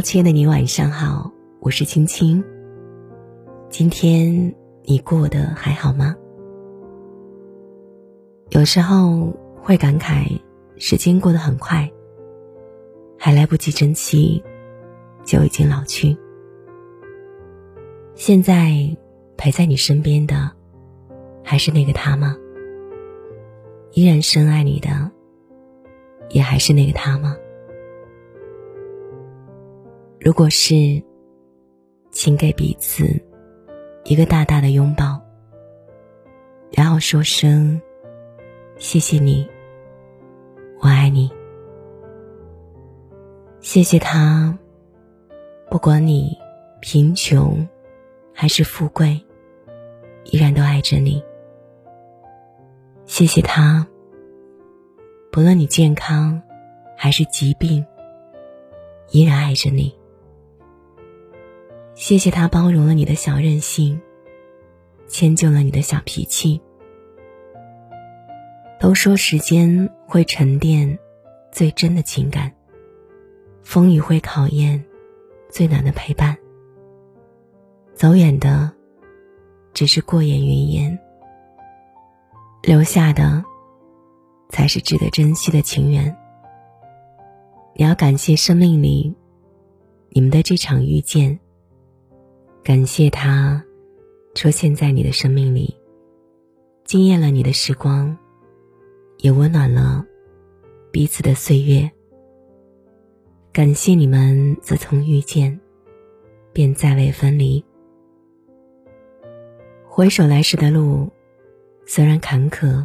亲爱的你，晚上好，我是青青。今天你过得还好吗？有时候会感慨时间过得很快，还来不及珍惜，就已经老去。现在陪在你身边的，还是那个他吗？依然深爱你的，也还是那个他吗？如果是，请给彼此一个大大的拥抱，然后说声谢谢你，我爱你。谢谢他，不管你贫穷还是富贵，依然都爱着你。谢谢他，不论你健康还是疾病，依然爱着你。谢谢他包容了你的小任性，迁就了你的小脾气。都说时间会沉淀最真的情感，风雨会考验最难的陪伴。走远的只是过眼云烟，留下的才是值得珍惜的情缘。你要感谢生命里你们的这场遇见。感谢他出现在你的生命里，惊艳了你的时光，也温暖了彼此的岁月。感谢你们自从遇见，便再未分离。回首来时的路，虽然坎坷，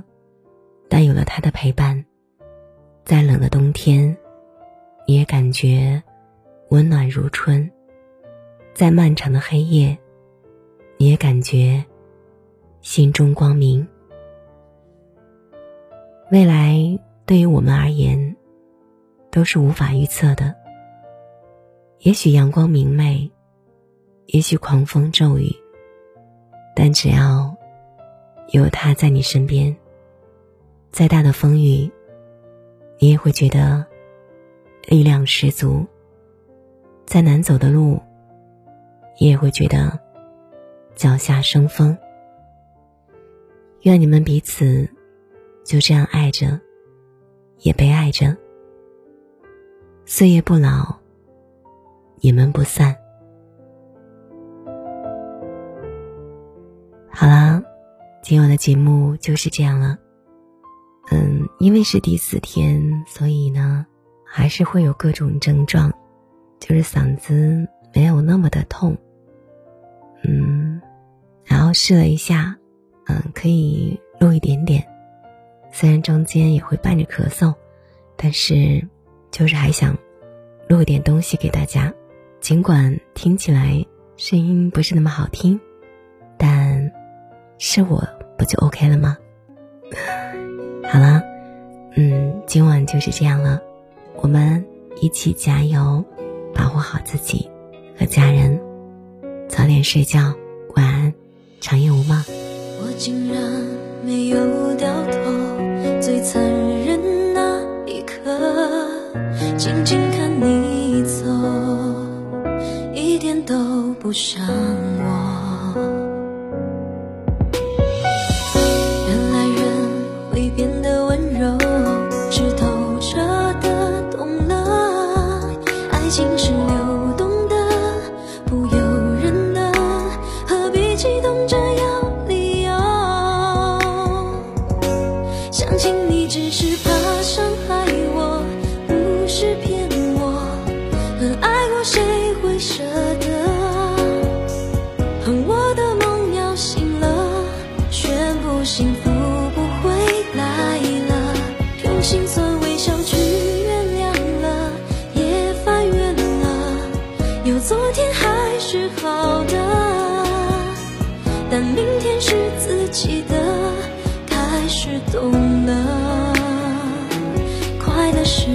但有了他的陪伴，再冷的冬天，你也感觉温暖如春。在漫长的黑夜，你也感觉心中光明。未来对于我们而言，都是无法预测的。也许阳光明媚，也许狂风骤雨，但只要有他在你身边，再大的风雨，你也会觉得力量十足。再难走的路。也会觉得脚下生风。愿你们彼此就这样爱着，也被爱着。岁月不老，你们不散。好啦，今晚的节目就是这样了。嗯，因为是第四天，所以呢，还是会有各种症状，就是嗓子没有那么的痛。嗯，然后试了一下，嗯，可以录一点点，虽然中间也会伴着咳嗽，但是就是还想录一点东西给大家，尽管听起来声音不是那么好听，但是我不就 OK 了吗？好了，嗯，今晚就是这样了，我们一起加油，保护好自己和家人。早点睡觉，晚安，长夜无梦。我竟然没有掉头，最残忍那一刻，静静看你走，一点都不像我。曾经你只是怕伤害我，不是骗我，很爱过谁会舍得？恨，我的梦要醒了，宣布幸福不回来了，用心酸微笑去原谅了，也翻越了。有昨天还是好的，但明天是自己的。是懂得，快乐是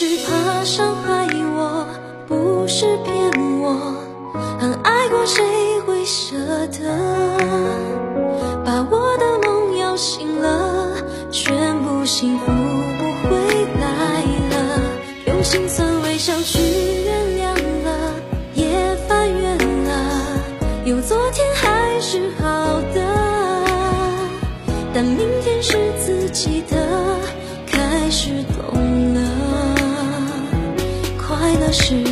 是怕伤害我不是骗我。很爱过谁是。